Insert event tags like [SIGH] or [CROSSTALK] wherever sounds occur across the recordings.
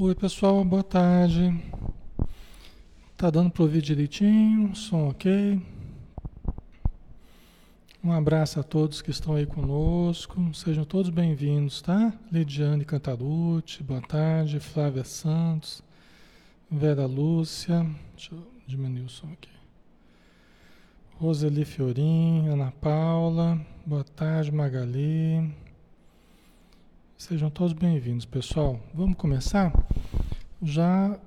Oi pessoal, boa tarde. Tá dando para ouvir direitinho, som ok. Um abraço a todos que estão aí conosco, sejam todos bem-vindos, tá? Lidiane Cantarucci, boa tarde. Flávia Santos, Vera Lúcia, deixa eu diminuir o som aqui. Roseli Fiorim, Ana Paula, boa tarde, Magali. Sejam todos bem-vindos, pessoal. Vamos começar? Já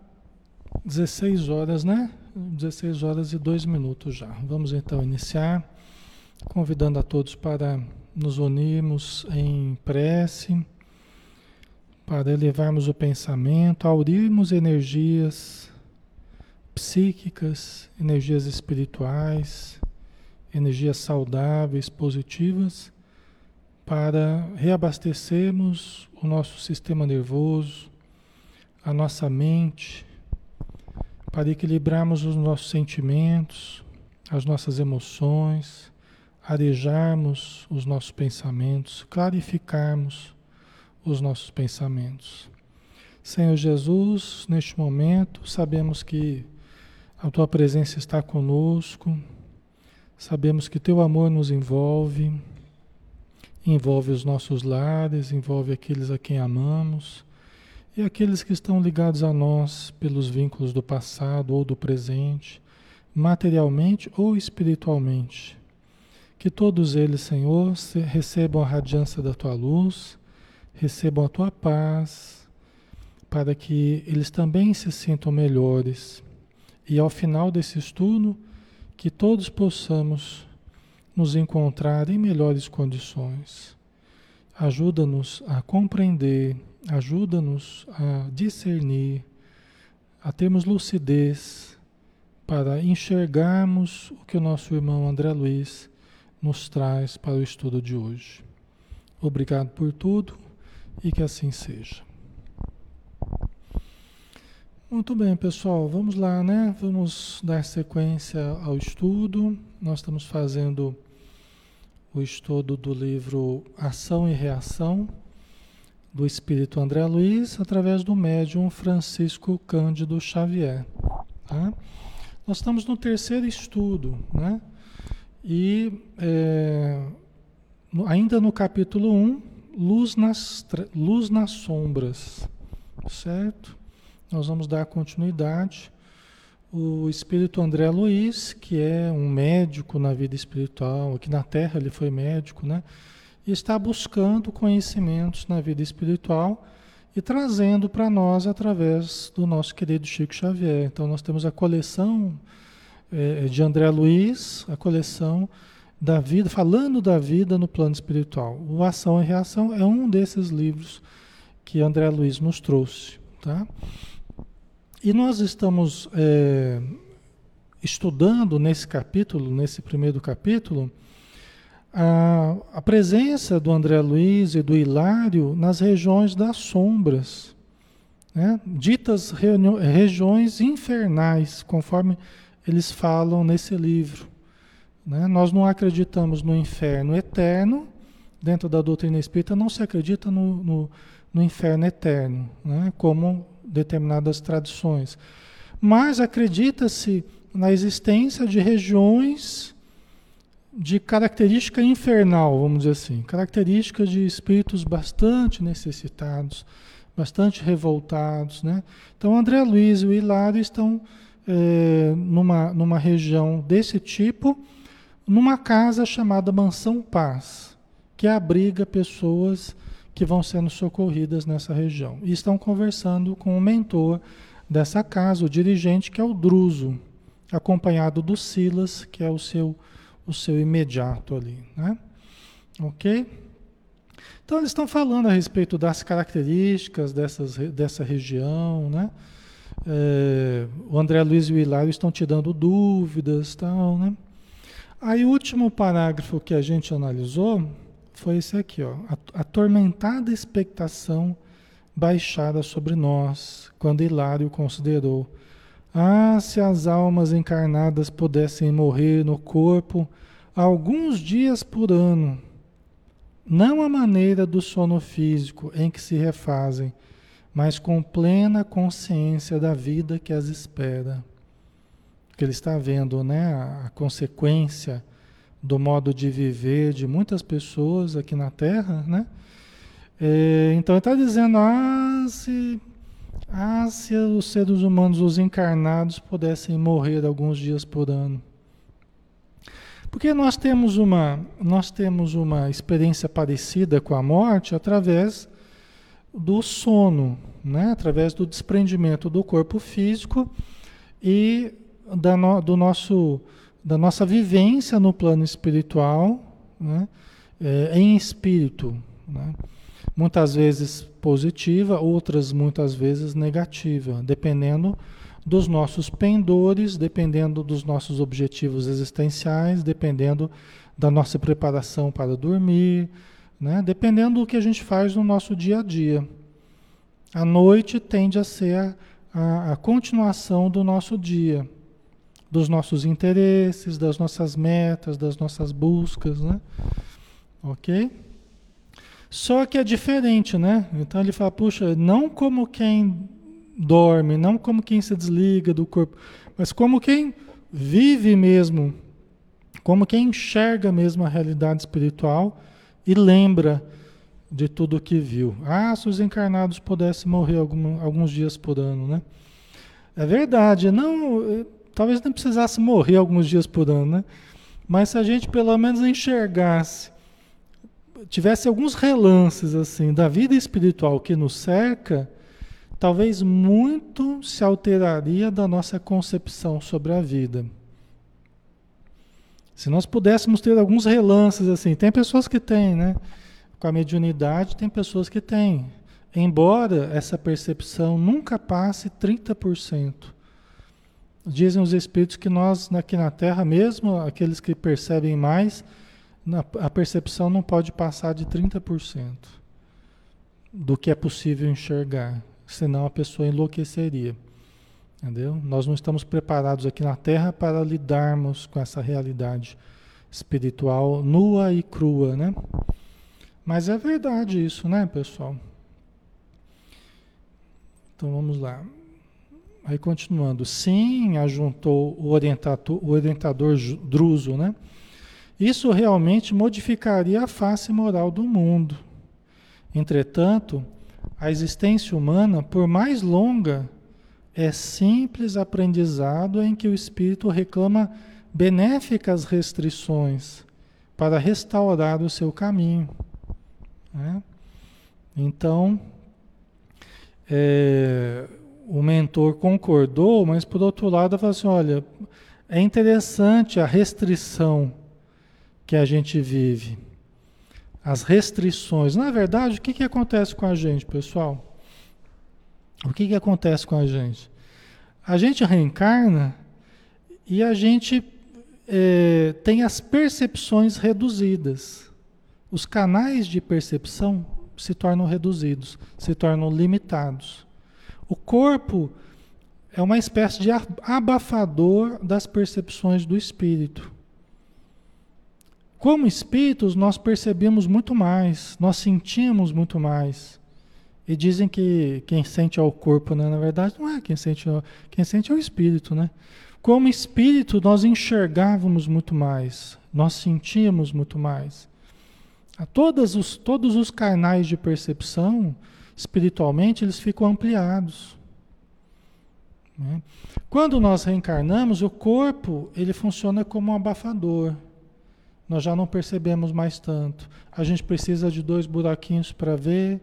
16 horas, né? 16 horas e 2 minutos já. Vamos então iniciar, convidando a todos para nos unirmos em prece, para elevarmos o pensamento, aurirmos energias psíquicas, energias espirituais, energias saudáveis, positivas para reabastecermos o nosso sistema nervoso, a nossa mente, para equilibrarmos os nossos sentimentos, as nossas emoções, arejarmos os nossos pensamentos, clarificarmos os nossos pensamentos. Senhor Jesus, neste momento, sabemos que a tua presença está conosco, sabemos que teu amor nos envolve envolve os nossos lares, envolve aqueles a quem amamos e aqueles que estão ligados a nós pelos vínculos do passado ou do presente, materialmente ou espiritualmente. Que todos eles, Senhor, recebam a radiância da tua luz, recebam a tua paz, para que eles também se sintam melhores. E ao final desse estudo, que todos possamos nos encontrar em melhores condições. Ajuda-nos a compreender, ajuda-nos a discernir, a termos lucidez para enxergarmos o que o nosso irmão André Luiz nos traz para o estudo de hoje. Obrigado por tudo e que assim seja. Muito bem, pessoal, vamos lá, né? Vamos dar sequência ao estudo. Nós estamos fazendo o estudo do livro Ação e Reação do Espírito André Luiz através do médium Francisco Cândido Xavier. Tá? Nós estamos no terceiro estudo, né? E é, ainda no capítulo 1, luz nas, luz nas sombras, certo? Nós vamos dar continuidade. O espírito André Luiz, que é um médico na vida espiritual, aqui na Terra ele foi médico, né? E está buscando conhecimentos na vida espiritual e trazendo para nós através do nosso querido Chico Xavier. Então nós temos a coleção é, de André Luiz, a coleção da vida, falando da vida no plano espiritual. O Ação e Reação é um desses livros que André Luiz nos trouxe, tá? E nós estamos é, estudando nesse capítulo, nesse primeiro capítulo, a, a, presença do André Luiz e do Hilário nas regiões das sombras, né? ditas regiões infernais, conforme eles falam nesse livro. Né? Nós não acreditamos no inferno eterno, dentro da doutrina espírita não se acredita no, no, no inferno eterno, né? como determinadas tradições. Mas acredita-se na existência de regiões de característica infernal, vamos dizer assim, características de espíritos bastante necessitados, bastante revoltados, né? Então André Luiz e o Hilário estão é, numa, numa região desse tipo, numa casa chamada Mansão Paz, que abriga pessoas que vão sendo socorridas nessa região. E estão conversando com o mentor dessa casa, o dirigente, que é o Druso, acompanhado do Silas, que é o seu, o seu imediato ali. Né? Ok? Então eles estão falando a respeito das características dessas, dessa região, né? É, o André Luiz e o Hilário estão te dando dúvidas, tal, né? Aí o último parágrafo que a gente analisou foi esse aqui, ó. A atormentada expectação baixada sobre nós, quando Hilário considerou: Ah, se as almas encarnadas pudessem morrer no corpo alguns dias por ano, não a maneira do sono físico em que se refazem, mas com plena consciência da vida que as espera. Que ele está vendo, né, a consequência do modo de viver de muitas pessoas aqui na Terra, né? É, então ele está dizendo, ah, se, ah, se os seres humanos, os encarnados, pudessem morrer alguns dias por ano. Porque nós temos uma, nós temos uma experiência parecida com a morte através do sono, né? através do desprendimento do corpo físico e da, no, do nosso, da nossa vivência no plano espiritual né? É, em espírito. Né? Muitas vezes positiva, outras muitas vezes negativa, dependendo dos nossos pendores, dependendo dos nossos objetivos existenciais, dependendo da nossa preparação para dormir, né? dependendo do que a gente faz no nosso dia a dia. A noite tende a ser a, a, a continuação do nosso dia, dos nossos interesses, das nossas metas, das nossas buscas, né? Ok? Só que é diferente, né? Então ele fala, puxa, não como quem dorme, não como quem se desliga do corpo, mas como quem vive mesmo, como quem enxerga mesmo a realidade espiritual e lembra de tudo o que viu. Ah, se os encarnados pudessem morrer algum, alguns dias por ano, né? É verdade, não, eh, talvez não precisasse morrer alguns dias por ano, né? Mas se a gente pelo menos enxergasse, tivesse alguns relances assim da vida espiritual que nos cerca, talvez muito se alteraria da nossa concepção sobre a vida. Se nós pudéssemos ter alguns relances assim, tem pessoas que têm, né? Com a mediunidade, tem pessoas que têm. Embora essa percepção nunca passe 30%. Dizem os espíritos que nós aqui na Terra, mesmo aqueles que percebem mais, a percepção não pode passar de 30% do que é possível enxergar senão a pessoa enlouqueceria. Entendeu? Nós não estamos preparados aqui na Terra para lidarmos com essa realidade espiritual nua e crua, né? Mas é verdade isso, né, pessoal? Então vamos lá. Aí continuando. Sim, ajuntou o orientador, o orientador Druso, né? Isso realmente modificaria a face moral do mundo. Entretanto, a existência humana, por mais longa, é simples aprendizado em que o espírito reclama benéficas restrições para restaurar o seu caminho. Né? Então, é, o mentor concordou, mas por outro lado, falou assim: olha, é interessante a restrição que a gente vive as restrições. Na verdade, o que, que acontece com a gente, pessoal? O que, que acontece com a gente? A gente reencarna e a gente é, tem as percepções reduzidas. Os canais de percepção se tornam reduzidos, se tornam limitados. O corpo é uma espécie de abafador das percepções do espírito. Como espíritos, nós percebemos muito mais, nós sentimos muito mais. E dizem que quem sente é o corpo, né? Na verdade, não é quem sente, quem sente é o espírito, né? Como espírito, nós enxergávamos muito mais, nós sentíamos muito mais. A todos os, todos os canais de percepção, espiritualmente, eles ficam ampliados. Né? Quando nós reencarnamos, o corpo ele funciona como um abafador nós já não percebemos mais tanto. A gente precisa de dois buraquinhos para ver,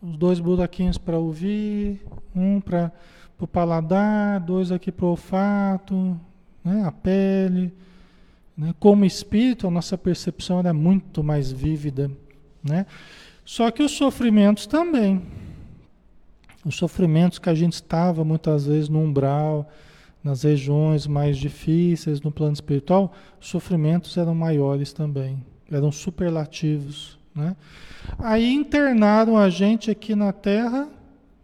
os dois buraquinhos para ouvir, um para o paladar, dois aqui para o olfato, né, a pele. Né? Como espírito, a nossa percepção era muito mais vívida. Né? Só que os sofrimentos também. Os sofrimentos que a gente estava muitas vezes no umbral, nas regiões mais difíceis no plano espiritual, os sofrimentos eram maiores também, eram superlativos. Né? Aí internaram a gente aqui na Terra,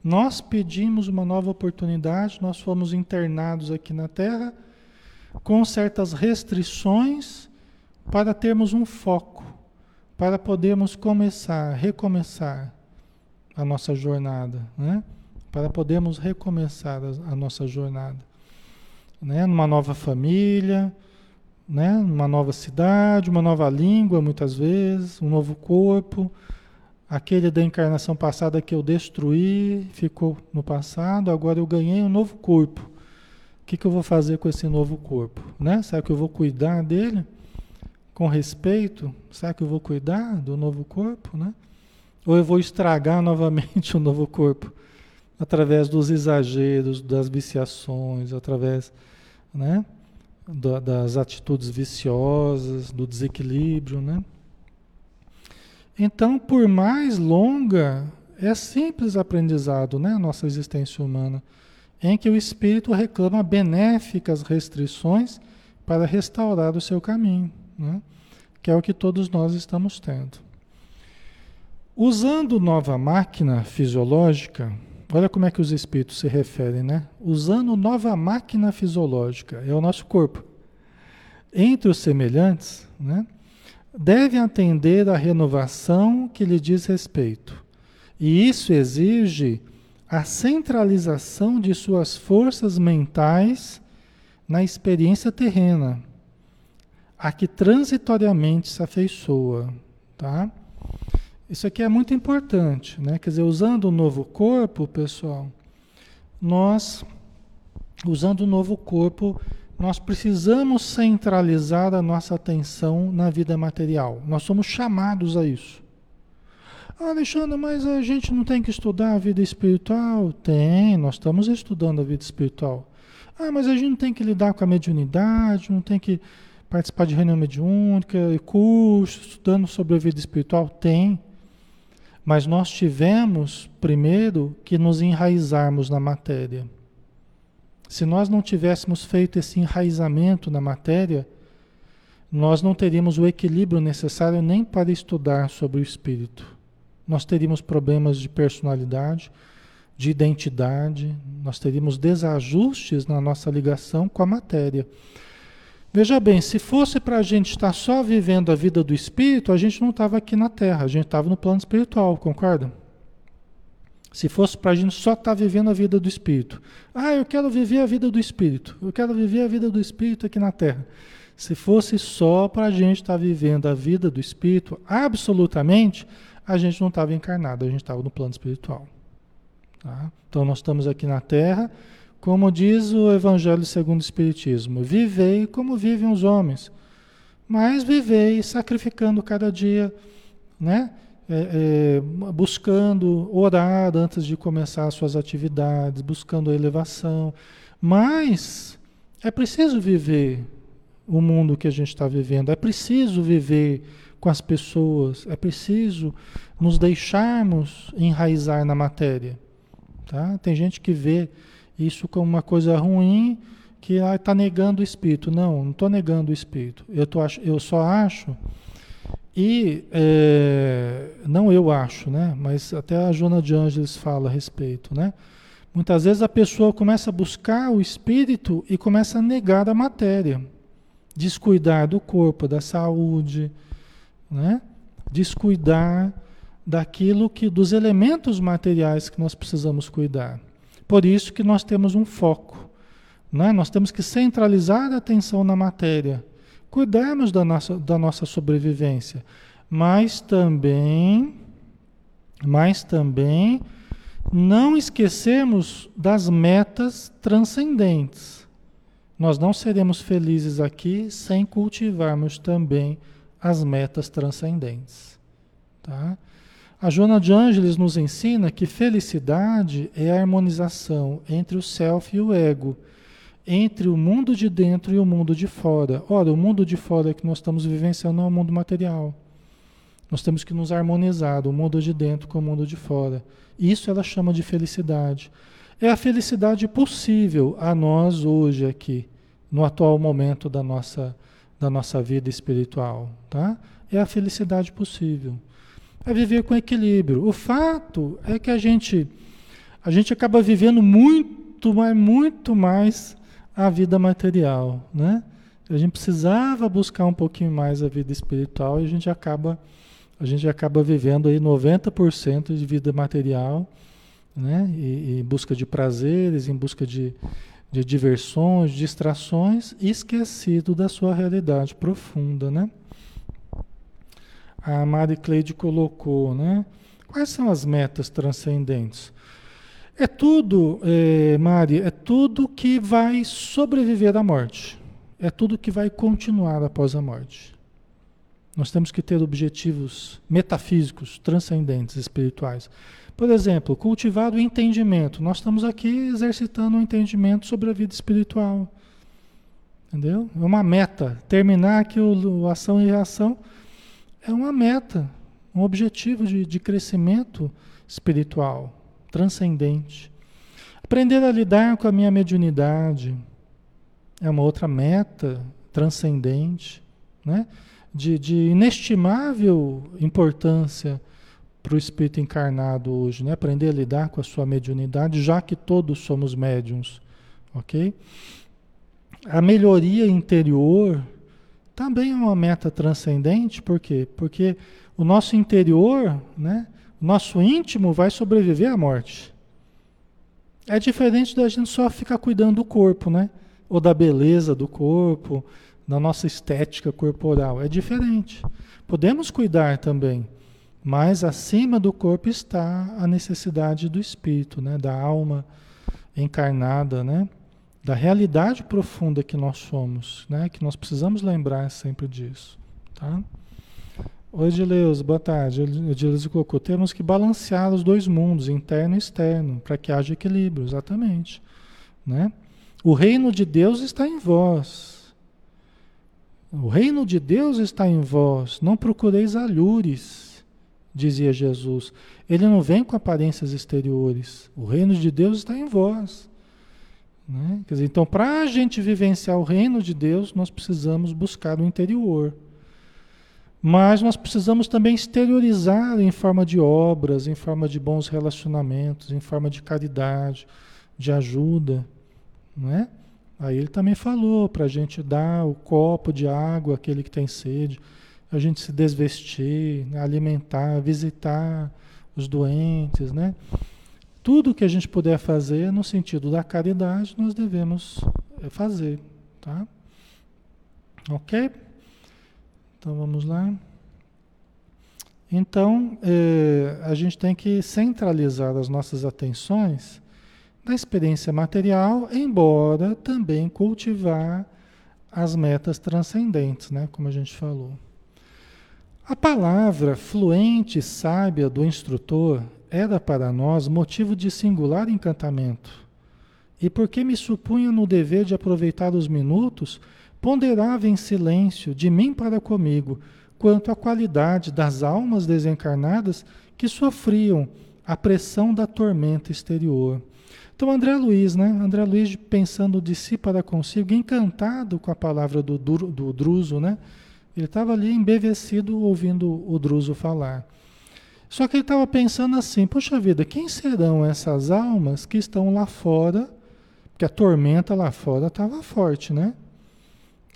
nós pedimos uma nova oportunidade, nós fomos internados aqui na Terra com certas restrições para termos um foco, para podermos começar, recomeçar. a nossa jornada, né? Para podermos recomeçar a, a nossa jornada, né? Numa nova família, né? Numa nova cidade, uma nova língua, muitas vezes, um novo corpo. Aquele da encarnação passada que eu destruí ficou no passado, agora eu ganhei um novo corpo. O que, que eu vou fazer com esse novo corpo? Né? Será que eu vou cuidar dele com respeito? Será que eu vou cuidar do novo corpo? Né? Ou eu vou estragar [LAUGHS] novamente o novo corpo através dos exageros, das viciações, através né, das atitudes viciosas, do desequilíbrio, né? Então, por mais longa, é simples aprendizado, né, a nossa existência humana, em que o espírito reclama benéficas restrições para restaurar o seu caminho, né? que é o que todos nós estamos tendo. Usando nova máquina fisiológica, olha como é que os espíritos se referem, né? Usando nova máquina fisiológica, é o nosso corpo. Entre os semelhantes, né? Deve atender à renovação que lhe diz respeito. E isso exige a centralização de suas forças mentais na experiência terrena, a que transitoriamente se afeiçoa, tá? Isso aqui é muito importante, né? Quer dizer, usando o novo corpo, pessoal, nós, usando o novo corpo, nós precisamos centralizar a nossa atenção na vida material. Nós somos chamados a isso. Ah, Alexandre, mas a gente não tem que estudar a vida espiritual? Tem, nós estamos estudando a vida espiritual. Ah, mas a gente não tem que lidar com a mediunidade, não tem que participar de reunião mediúnica, curso, estudando sobre a vida espiritual? Tem. Mas nós tivemos, primeiro, que nos enraizarmos na matéria. Se nós não tivéssemos feito esse enraizamento na matéria, nós não teríamos o equilíbrio necessário nem para estudar sobre o espírito. Nós teríamos problemas de personalidade, de identidade, nós teríamos desajustes na nossa ligação com a matéria. Veja bem, se fosse para a gente estar só vivendo a vida do espírito, a gente não estava aqui na Terra, a gente estava no plano espiritual, concorda? Se fosse para a gente só estar vivendo a vida do espírito. Ah, eu quero viver a vida do espírito, eu quero viver a vida do espírito aqui na Terra. Se fosse só para a gente estar vivendo a vida do espírito, absolutamente, a gente não estava encarnado, a gente estava no plano espiritual. Tá? Então nós estamos aqui na Terra como diz o Evangelho segundo o Espiritismo, vivei como vivem os homens, mas vivei sacrificando cada dia, né? É, é, buscando orar antes de começar as suas atividades, buscando a elevação. Mas é preciso viver o mundo que a gente está vivendo, é preciso viver com as pessoas, é preciso nos deixarmos enraizar na matéria. Tá? Tem gente que vê isso como uma coisa ruim que está ah, negando o espírito. Não, não estou negando o espírito. Eu, tô, eu só acho, e é, não eu acho, né? mas até a Jona de Ângeles fala a respeito. Né? Muitas vezes a pessoa começa a buscar o espírito e começa a negar a matéria, descuidar do corpo, da saúde, né? descuidar daquilo que, dos elementos materiais que nós precisamos cuidar. Por isso que nós temos um foco. Né? Nós temos que centralizar a atenção na matéria, cuidarmos da nossa, da nossa sobrevivência, mas também, mas também não esquecermos das metas transcendentes. Nós não seremos felizes aqui sem cultivarmos também as metas transcendentes. Tá? A Joana de Ângeles nos ensina que felicidade é a harmonização entre o self e o ego, entre o mundo de dentro e o mundo de fora. Ora, o mundo de fora que nós estamos vivenciando é o mundo material. Nós temos que nos harmonizar, o mundo de dentro com o mundo de fora. Isso ela chama de felicidade. É a felicidade possível a nós hoje aqui, no atual momento da nossa, da nossa vida espiritual. Tá? É a felicidade possível é viver com equilíbrio. O fato é que a gente, a gente acaba vivendo muito, mais, muito mais a vida material, né? A gente precisava buscar um pouquinho mais a vida espiritual e a gente acaba a gente acaba vivendo aí 90% de vida material, né? E, em busca de prazeres, em busca de, de diversões, distrações, esquecido da sua realidade profunda, né? A Mari Cleide colocou, né? Quais são as metas transcendentes? É tudo, é, Mari, é tudo que vai sobreviver à morte. É tudo que vai continuar após a morte. Nós temos que ter objetivos metafísicos, transcendentes, espirituais. Por exemplo, cultivar o entendimento. Nós estamos aqui exercitando o um entendimento sobre a vida espiritual. Entendeu? É uma meta. Terminar aqui o, o ação e reação é uma meta, um objetivo de, de crescimento espiritual, transcendente. Aprender a lidar com a minha mediunidade é uma outra meta transcendente, né? de, de inestimável importância para o espírito encarnado hoje, né? Aprender a lidar com a sua mediunidade, já que todos somos médiums, ok? A melhoria interior também é uma meta transcendente, por quê? Porque o nosso interior, né? O nosso íntimo vai sobreviver à morte. É diferente da gente só ficar cuidando do corpo, né? Ou da beleza do corpo, na nossa estética corporal. É diferente. Podemos cuidar também, mas acima do corpo está a necessidade do espírito, né? da alma encarnada, né? Da realidade profunda que nós somos, né? que nós precisamos lembrar sempre disso. Tá? Oi, Edileus, boa tarde. Edileus colocou, temos que balancear os dois mundos, interno e externo, para que haja equilíbrio, exatamente. Né? O reino de Deus está em vós, o reino de Deus está em vós, não procureis alhures, dizia Jesus. Ele não vem com aparências exteriores. O reino de Deus está em vós. Né? Dizer, então, para a gente vivenciar o reino de Deus, nós precisamos buscar o interior. Mas nós precisamos também exteriorizar em forma de obras, em forma de bons relacionamentos, em forma de caridade, de ajuda. Não é? Aí ele também falou para a gente dar o copo de água àquele que tem sede, a gente se desvestir, né, alimentar, visitar os doentes, né? Tudo que a gente puder fazer no sentido da caridade, nós devemos eh, fazer, tá? Ok? Então vamos lá. Então, eh, a gente tem que centralizar as nossas atenções da experiência material, embora também cultivar as metas transcendentes, né, como a gente falou. A palavra fluente e sábia do instrutor era para nós motivo de singular encantamento. E porque me supunha no dever de aproveitar os minutos, ponderava em silêncio, de mim para comigo, quanto à qualidade das almas desencarnadas que sofriam a pressão da tormenta exterior então, André Luiz, né? André Luiz pensando de si para consigo, encantado com a palavra do, do, do Druso, né? Ele estava ali embevecido ouvindo o Druso falar. Só que ele estava pensando assim: poxa vida, quem serão essas almas que estão lá fora? Porque a tormenta lá fora estava forte, né?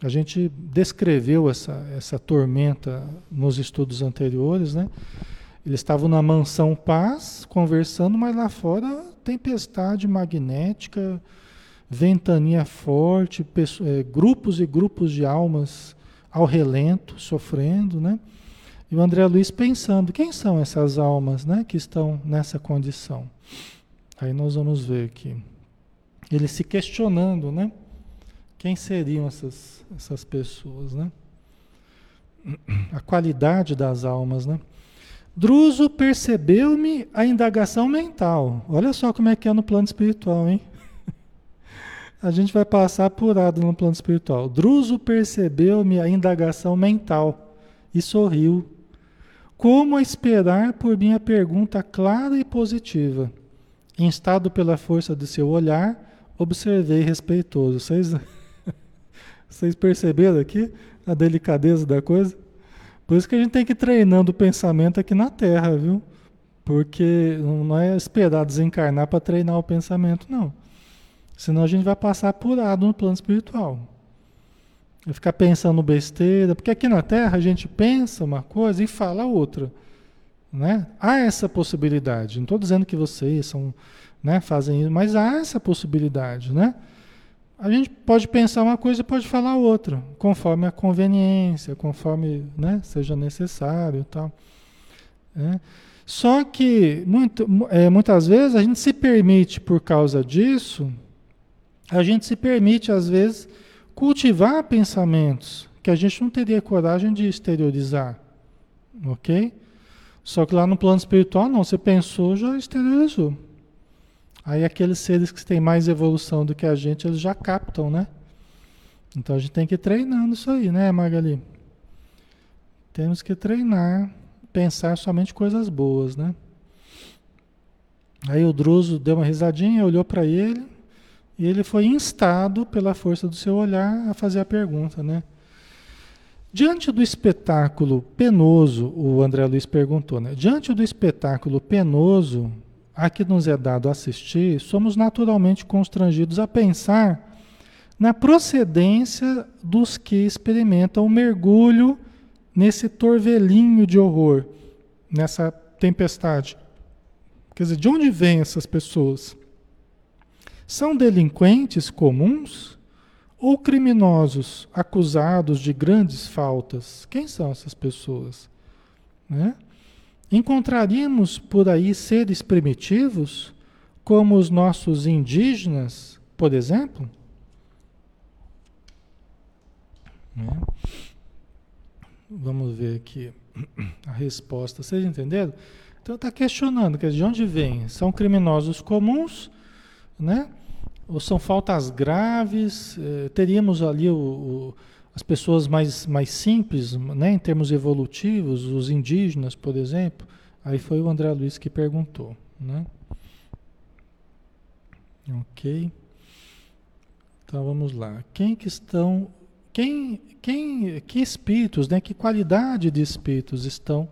A gente descreveu essa, essa tormenta nos estudos anteriores, né? Eles estavam na mansão paz, conversando, mas lá fora tempestade magnética, ventania forte, pessoas, é, grupos e grupos de almas ao relento, sofrendo, né? E o André Luiz pensando, quem são essas almas, né, que estão nessa condição? Aí nós vamos ver aqui. Ele se questionando, né? Quem seriam essas, essas pessoas, né? A qualidade das almas, né? Druso percebeu-me a indagação mental. Olha só como é que é no plano espiritual, hein? [LAUGHS] A gente vai passar apurado no plano espiritual. Druso percebeu-me a indagação mental e sorriu. Como a esperar por minha pergunta clara e positiva? Instado pela força de seu olhar, observei respeitoso. Vocês, [LAUGHS] vocês perceberam aqui a delicadeza da coisa? Por isso que a gente tem que ir treinando o pensamento aqui na Terra, viu? Porque não é esperar desencarnar para treinar o pensamento, não. Senão a gente vai passar apurado no plano espiritual. Ficar pensando besteira, porque aqui na Terra a gente pensa uma coisa e fala outra. Né? Há essa possibilidade. Não estou dizendo que vocês são, né, fazem isso, mas há essa possibilidade. Né? A gente pode pensar uma coisa e pode falar outra, conforme a conveniência, conforme né, seja necessário e tal. Né? Só que muito, é, muitas vezes a gente se permite, por causa disso, a gente se permite, às vezes, cultivar pensamentos que a gente não teria coragem de exteriorizar. Ok? Só que lá no plano espiritual, não, você pensou, já exteriorizou. Aí aqueles seres que têm mais evolução do que a gente, eles já captam, né? Então a gente tem que ir treinando isso aí, né, Magali? Temos que treinar, pensar somente coisas boas, né? Aí o Druso deu uma risadinha, olhou para ele, e ele foi instado pela força do seu olhar a fazer a pergunta, né? Diante do espetáculo penoso, o André Luiz perguntou, né? Diante do espetáculo penoso a que nos é dado assistir, somos naturalmente constrangidos a pensar na procedência dos que experimentam o mergulho nesse torvelinho de horror, nessa tempestade. Quer dizer, de onde vêm essas pessoas? São delinquentes comuns ou criminosos acusados de grandes faltas? Quem são essas pessoas? Né? Encontraríamos por aí seres primitivos, como os nossos indígenas, por exemplo? Né? Vamos ver aqui a resposta. Vocês entenderam? Então está questionando, quer dizer, de onde vem? São criminosos comuns né? Ou são faltas graves? Eh, teríamos ali o, o, as pessoas mais, mais simples, né? Em termos evolutivos, os indígenas, por exemplo. Aí foi o André Luiz que perguntou, né? Ok. Então vamos lá. Quem que estão, quem, quem, que espíritos, né? Que qualidade de espíritos estão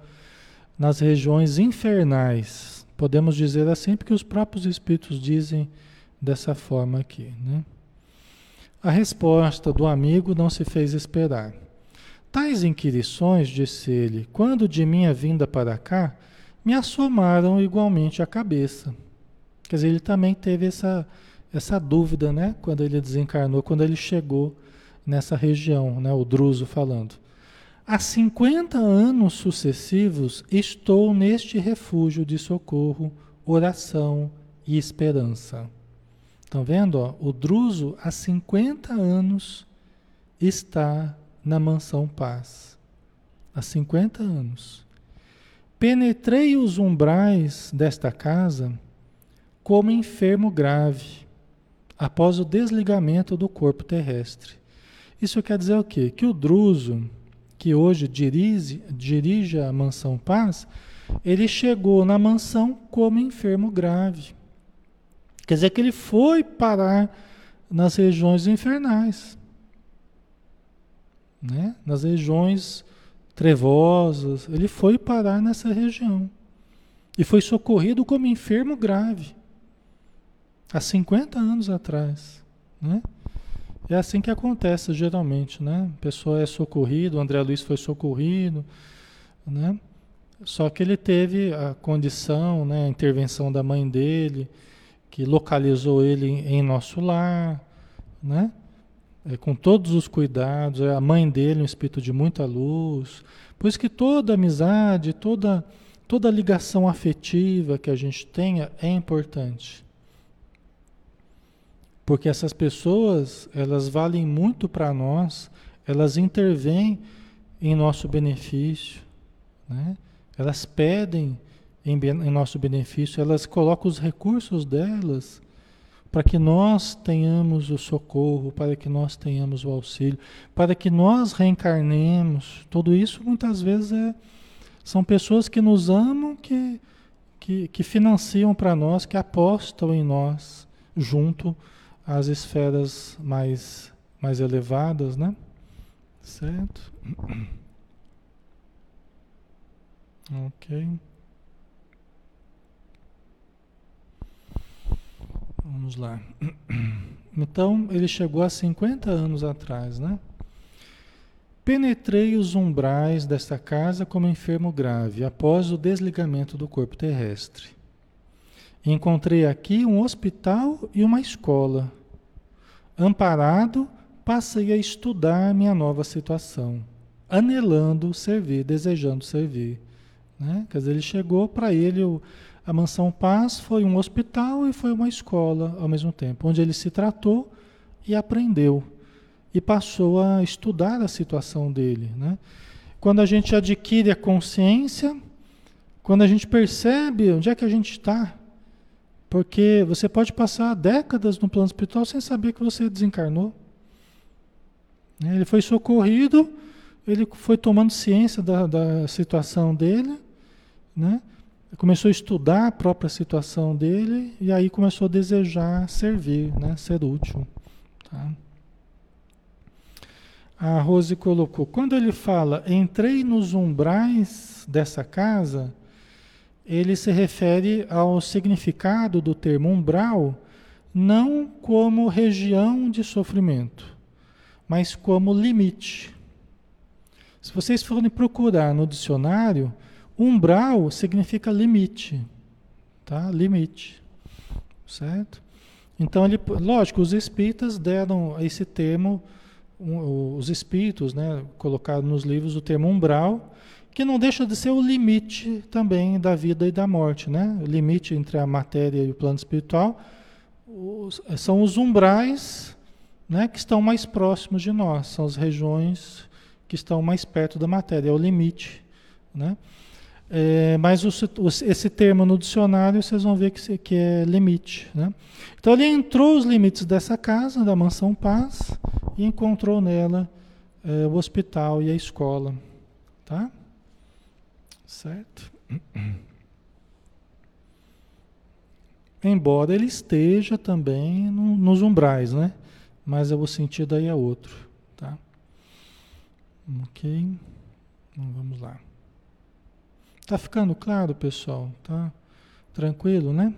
nas regiões infernais? Podemos dizer assim, porque os próprios espíritos dizem dessa forma aqui. Né? A resposta do amigo não se fez esperar. Tais inquirições, disse ele, quando de minha vinda para cá, me assomaram igualmente a cabeça. Quer dizer, ele também teve essa, essa dúvida, né? Quando ele desencarnou, quando ele chegou nessa região, né? O Druso falando. Há 50 anos sucessivos estou neste refúgio de socorro, oração e esperança. Estão vendo? Ó? O Druso, há 50 anos, está na mansão paz. Há 50 anos. Penetrei os umbrais desta casa como enfermo grave, após o desligamento do corpo terrestre. Isso quer dizer o quê? Que o Druso, que hoje dirige, dirige a mansão paz, ele chegou na mansão como enfermo grave. Quer dizer que ele foi parar nas regiões infernais, né? nas regiões trevosas. Ele foi parar nessa região. E foi socorrido como enfermo grave. Há 50 anos atrás. Né? É assim que acontece geralmente, né? A pessoa é socorrido, o André Luiz foi socorrido, né? Só que ele teve a condição, né, a intervenção da mãe dele, que localizou ele em nosso lar, né? É, com todos os cuidados, é a mãe dele, um espírito de muita luz. Por isso que toda amizade, toda, toda ligação afetiva que a gente tenha é importante. Porque essas pessoas, elas valem muito para nós, elas intervêm em nosso benefício, né? elas pedem em, em nosso benefício, elas colocam os recursos delas para que nós tenhamos o socorro, para que nós tenhamos o auxílio, para que nós reencarnemos. Tudo isso muitas vezes é, são pessoas que nos amam, que, que, que financiam para nós, que apostam em nós, junto às esferas mais, mais elevadas, né? Certo? [CLEARS THROAT] Ok. Vamos lá. [CLEARS THROAT] Então, ele chegou há 50 anos atrás, né? Penetrei os umbrais desta casa como enfermo grave após o desligamento do corpo terrestre. Encontrei aqui um hospital e uma escola. Amparado, passei a estudar minha nova situação, anelando servir, desejando servir. Né? Quer dizer, ele chegou para ele, o, a Mansão Paz foi um hospital e foi uma escola ao mesmo tempo, onde ele se tratou e aprendeu e passou a estudar a situação dele. Né? Quando a gente adquire a consciência, quando a gente percebe onde é que a gente está, porque você pode passar décadas no plano espiritual sem saber que você desencarnou. Né? Ele foi socorrido, ele foi tomando ciência da, da situação dele, né? Começou a estudar a própria situação dele e aí começou a desejar servir, né? ser útil. Tá? a Rose colocou, quando ele fala entrei nos umbrais dessa casa, ele se refere ao significado do termo umbral não como região de sofrimento, mas como limite. Se vocês forem procurar no dicionário, umbral significa limite, tá? Limite, certo? Então ele, lógico, os espíritas deram esse termo um, os espíritos, né, colocado nos livros o termo umbral, que não deixa de ser o limite também da vida e da morte, né? O limite entre a matéria e o plano espiritual os, são os umbrais, né, que estão mais próximos de nós, são as regiões que estão mais perto da matéria, é o limite, né? É, mas o, esse termo no dicionário vocês vão ver que, que é limite. Né? Então ele entrou os limites dessa casa, da mansão Paz, e encontrou nela é, o hospital e a escola. Tá? Certo? [CLEARS THROAT] Embora ele esteja também no, nos umbrais, né? Mas o sentido aí é outro. Tá? Ok? Então, vamos lá. Tá ficando claro, pessoal? Tá tranquilo, né?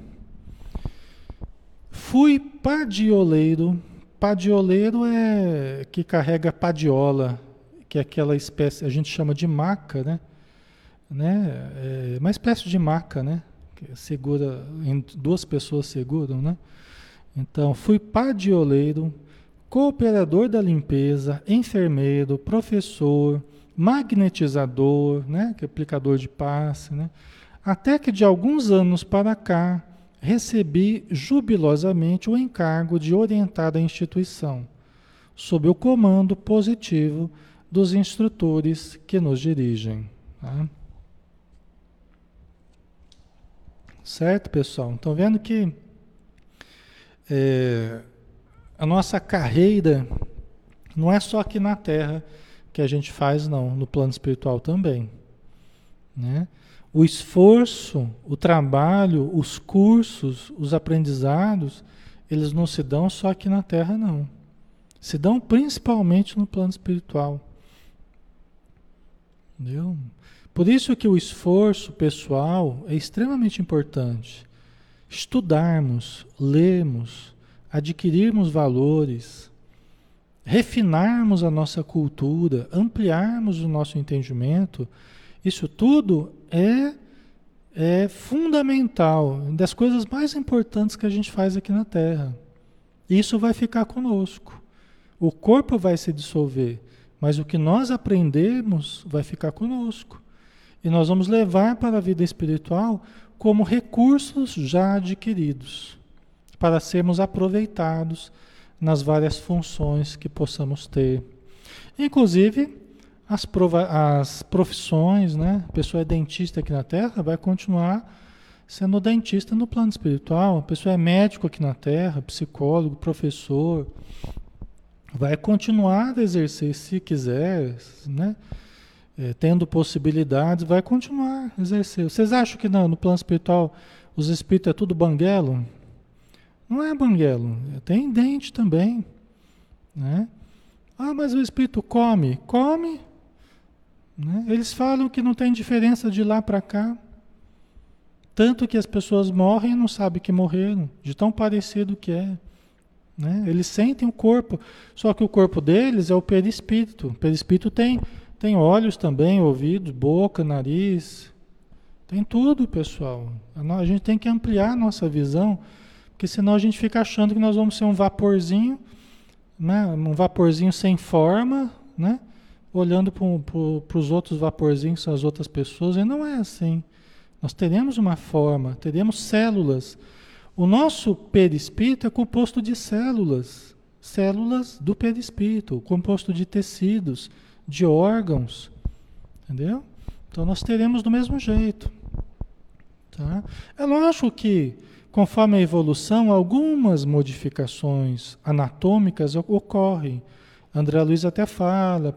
Fui padioleiro Padioleiro é que carrega padiola, que é aquela espécie, a gente chama de maca, né? né? É uma espécie de maca, né? Que segura, duas pessoas seguram, né? Então, fui padioleiro, cooperador da limpeza, enfermeiro, professor, magnetizador, né? Que é aplicador de passe, né? Até que de alguns anos para cá, recebi jubilosamente o encargo de orientar a instituição, sob o comando positivo dos instrutores que nos dirigem. Tá? Certo, pessoal? Estão vendo que é, a nossa carreira não é só aqui na Terra que a gente faz, não, no plano espiritual também. Né? o esforço, o trabalho, os cursos, os aprendizados, eles não se dão só aqui na Terra, não. Se dão principalmente no plano espiritual. Entendeu? Por isso que o esforço pessoal é extremamente importante. Estudarmos, lermos, adquirirmos valores, refinarmos a nossa cultura, ampliarmos o nosso entendimento isso tudo é, é fundamental, das coisas mais importantes que a gente faz aqui na Terra. Isso vai ficar conosco. O corpo vai se dissolver, mas o que nós aprendemos vai ficar conosco. E nós vamos levar para a vida espiritual como recursos já adquiridos, para sermos aproveitados nas várias funções que possamos ter. Inclusive, as, as profissões, né? A pessoa é dentista aqui na Terra, vai continuar sendo dentista no plano espiritual. A pessoa é médico aqui na Terra, psicólogo, professor, vai continuar a exercer se quiser, né? É, tendo possibilidades, vai continuar a exercer. Vocês acham que não, no plano espiritual os espíritos é tudo banguelo? Não é banguelo, tem dente também, né? Ah, mas o espírito come, come, né? Eles falam que não tem diferença de lá para cá. Tanto que as pessoas morrem e não sabem que morreram, de tão parecido que é. Né? Eles sentem o corpo, só que o corpo deles é o perispírito. O perispírito tem, tem olhos também, ouvidos, boca, nariz, tem tudo, pessoal. A gente tem que ampliar a nossa visão, porque senão a gente fica achando que nós vamos ser um vaporzinho, né? um vaporzinho sem forma, né? olhando para os outros vaporzinhos, as outras pessoas, e não é assim. Nós teremos uma forma, teremos células. O nosso perispírito é composto de células, células do perispírito, composto de tecidos, de órgãos, entendeu? Então nós teremos do mesmo jeito. Tá? É lógico que, conforme a evolução, algumas modificações anatômicas ocorrem. André Luiz até fala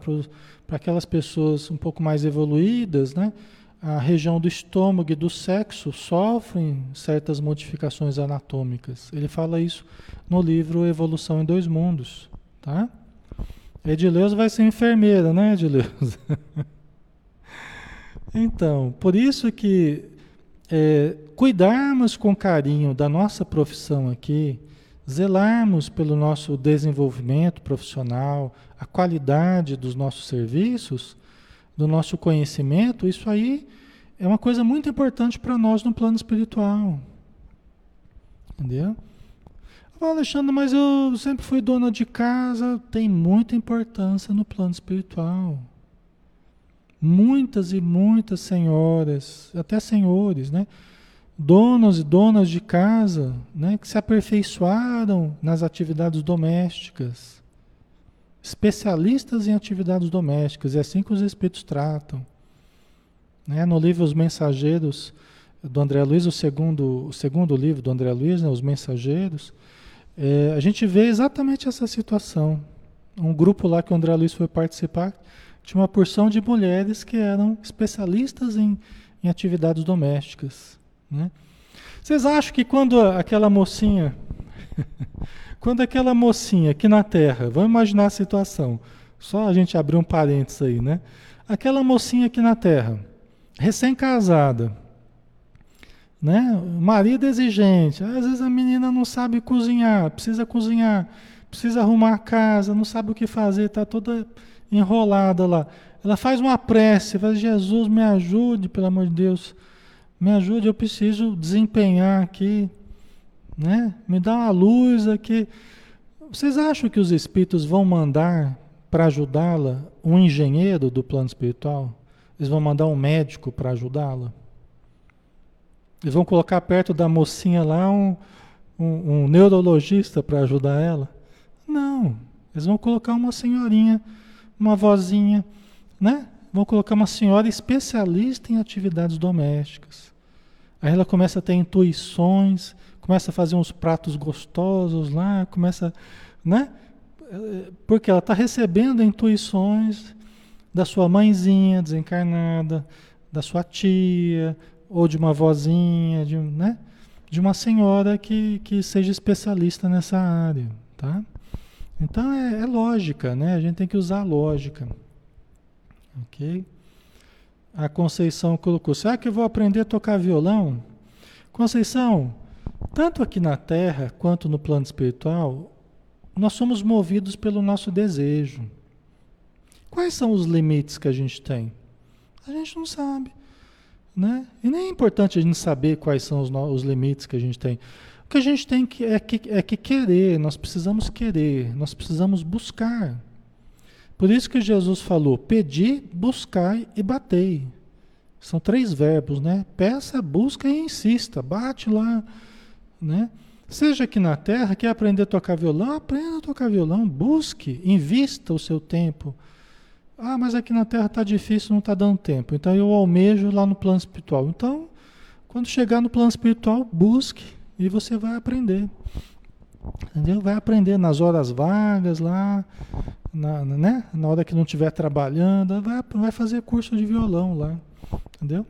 para aquelas pessoas um pouco mais evoluídas, né? a região do estômago e do sexo sofrem certas modificações anatômicas. Ele fala isso no livro Evolução em Dois Mundos. Tá? Edileuza vai ser enfermeira, né, Edileuza? [LAUGHS] então, por isso que é, cuidarmos com carinho da nossa profissão aqui, zelarmos pelo nosso desenvolvimento profissional, a qualidade dos nossos serviços, do nosso conhecimento, isso aí é uma coisa muito importante para nós no plano espiritual. Entendeu? Ah, Alexandre, mas eu sempre fui dona de casa. Tem muita importância no plano espiritual. Muitas e muitas senhoras, até senhores, né? Donos e donas de casa, né? Que se aperfeiçoaram nas atividades domésticas. Especialistas em atividades domésticas. É assim que os espíritos tratam. Né? No livro Os Mensageiros, do André Luiz, o segundo, o segundo livro do André Luiz, né? Os Mensageiros, é, a gente vê exatamente essa situação. Um grupo lá que o André Luiz foi participar, tinha uma porção de mulheres que eram especialistas em, em atividades domésticas. Né? Vocês acham que quando aquela mocinha, [LAUGHS] quando aquela mocinha aqui na Terra, vamos imaginar a situação, só a gente abrir um parênteses aí, né? Aquela mocinha aqui na Terra, recém-casada, né? Marido exigente. Às vezes a menina não sabe cozinhar, precisa cozinhar, precisa arrumar a casa, não sabe o que fazer, está toda enrolada lá. Ela faz uma prece, faz, Jesus, me ajude, pelo amor de Deus. Me ajude, eu preciso desempenhar aqui, né? Me dá uma luz aqui. Vocês acham que os espíritos vão mandar para ajudá-la um engenheiro do plano espiritual? Eles vão mandar um médico para ajudá-la? Eles vão colocar perto da mocinha lá um, um, um neurologista para ajudar ela? Não. Eles vão colocar uma senhorinha, uma vozinha, né? Vão colocar uma senhora especialista em atividades domésticas. Aí ela começa a ter intuições, começa a fazer uns pratos gostosos lá, começa, né? Porque ela está recebendo intuições da sua mãezinha desencarnada, da sua tia, ou de uma vozinha, de, né? de uma senhora que, que seja especialista nessa área, tá? Então é, é lógica, né? A gente tem que usar a lógica, ok? A Conceição colocou: será que eu vou aprender a tocar violão? Conceição, tanto aqui na Terra quanto no plano espiritual, nós somos movidos pelo nosso desejo. Quais são os limites que a gente tem? A gente não sabe. Né? E nem é importante a gente saber quais são os, os limites que a gente tem. Que a gente tem que, é, que, é que querer, nós precisamos querer, nós precisamos buscar. Por isso que Jesus falou: pedi, buscai e batei. São três verbos, né? Peça, busca e insista. Bate lá, né? Seja aqui na terra, quer aprender a tocar violão, aprenda a tocar violão, busque, invista o seu tempo ah, mas aqui na Terra está difícil, não está dando tempo. Então eu almejo lá no plano espiritual. Então, quando chegar no plano espiritual, busque e você vai aprender. Entendeu? Vai aprender nas horas vagas lá, na, né? na hora que não estiver trabalhando, vai, vai fazer curso de violão lá. Entendeu?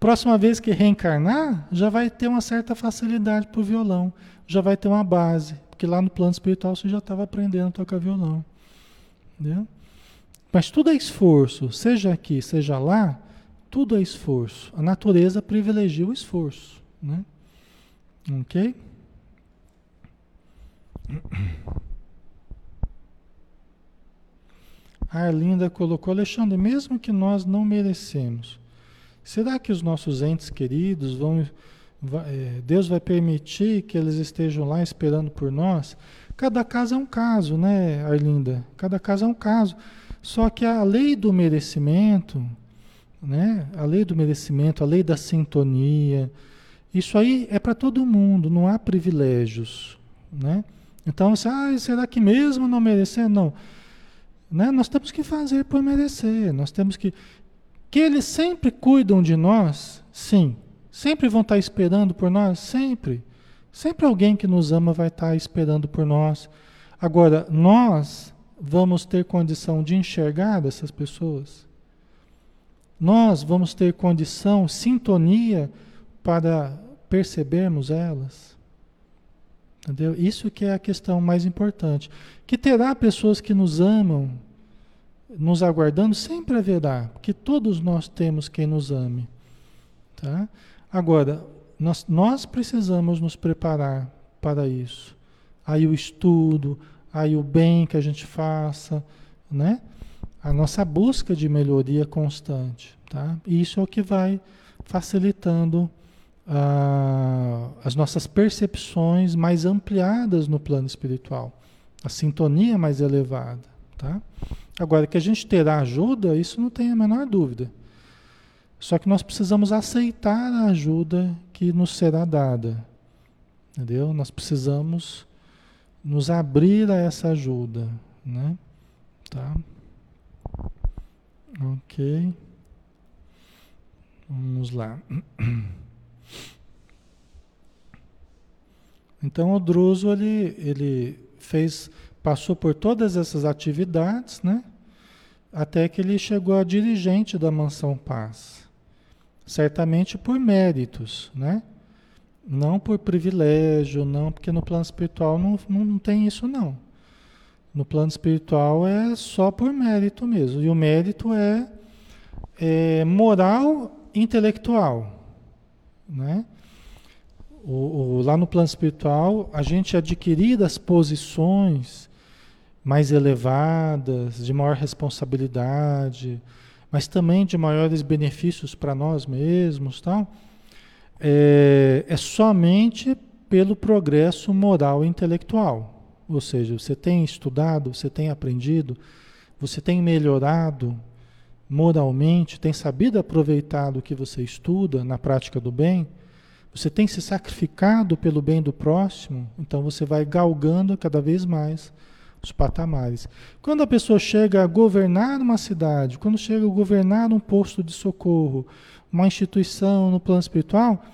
Próxima vez que reencarnar, já vai ter uma certa facilidade para o violão. Já vai ter uma base. Porque lá no plano espiritual você já estava aprendendo a tocar violão. Entendeu? Mas tudo é esforço, seja aqui, seja lá, tudo é esforço. A natureza privilegia o esforço. Né? Ok? A Arlinda colocou, Alexandre, mesmo que nós não merecemos, será que os nossos entes queridos vão. É, Deus vai permitir que eles estejam lá esperando por nós? Cada caso é um caso, né, Arlinda? Cada caso é um caso. Só que a lei do merecimento, né? A lei do merecimento, a lei da sintonia, isso aí é para todo mundo, não há privilégios, né? Então, você, ah, será que mesmo não merecer? Não. Né? Nós temos que fazer por merecer. Nós temos que. Que eles sempre cuidam de nós, sim. Sempre vão estar esperando por nós, sempre. Sempre alguém que nos ama vai estar esperando por nós. Agora, nós vamos ter condição de enxergar essas pessoas? Nós vamos ter condição, sintonia para percebermos elas? Entendeu? Isso que é a questão mais importante. Que terá pessoas que nos amam, nos aguardando, sempre haverá, porque todos nós temos quem nos ame. Tá? Agora, nós, nós precisamos nos preparar para isso. Aí o estudo, aí o bem que a gente faça, né? A nossa busca de melhoria constante, tá? Isso é o que vai facilitando ah, as nossas percepções mais ampliadas no plano espiritual, a sintonia mais elevada, tá? Agora que a gente terá ajuda, isso não tem a menor dúvida. Só que nós precisamos aceitar a ajuda que nos será dada. Entendeu? Nós precisamos nos abrir a essa ajuda, né? Tá? OK. Vamos lá. [CLEARS THROAT] Então o Druso ele, ele fez, passou por todas essas atividades, né? Até que ele chegou a dirigente da Mansão Paz. Certamente por méritos, né? Não por privilégio, não, porque no plano espiritual não, não tem isso não. No plano espiritual é só por mérito mesmo. E o mérito é, é moral intelectual, né? O, o, lá no plano espiritual, a gente adquirir as posições mais elevadas, de maior responsabilidade, mas também de maiores benefícios para nós mesmos, tal, é, é somente pelo progresso moral e intelectual. Ou seja, você tem estudado, você tem aprendido, você tem melhorado moralmente, tem sabido aproveitar do que você estuda na prática do bem você tem se sacrificado pelo bem do próximo, então você vai galgando cada vez mais os patamares. Quando a pessoa chega a governar uma cidade, quando chega a governar um posto de socorro, uma instituição no plano espiritual,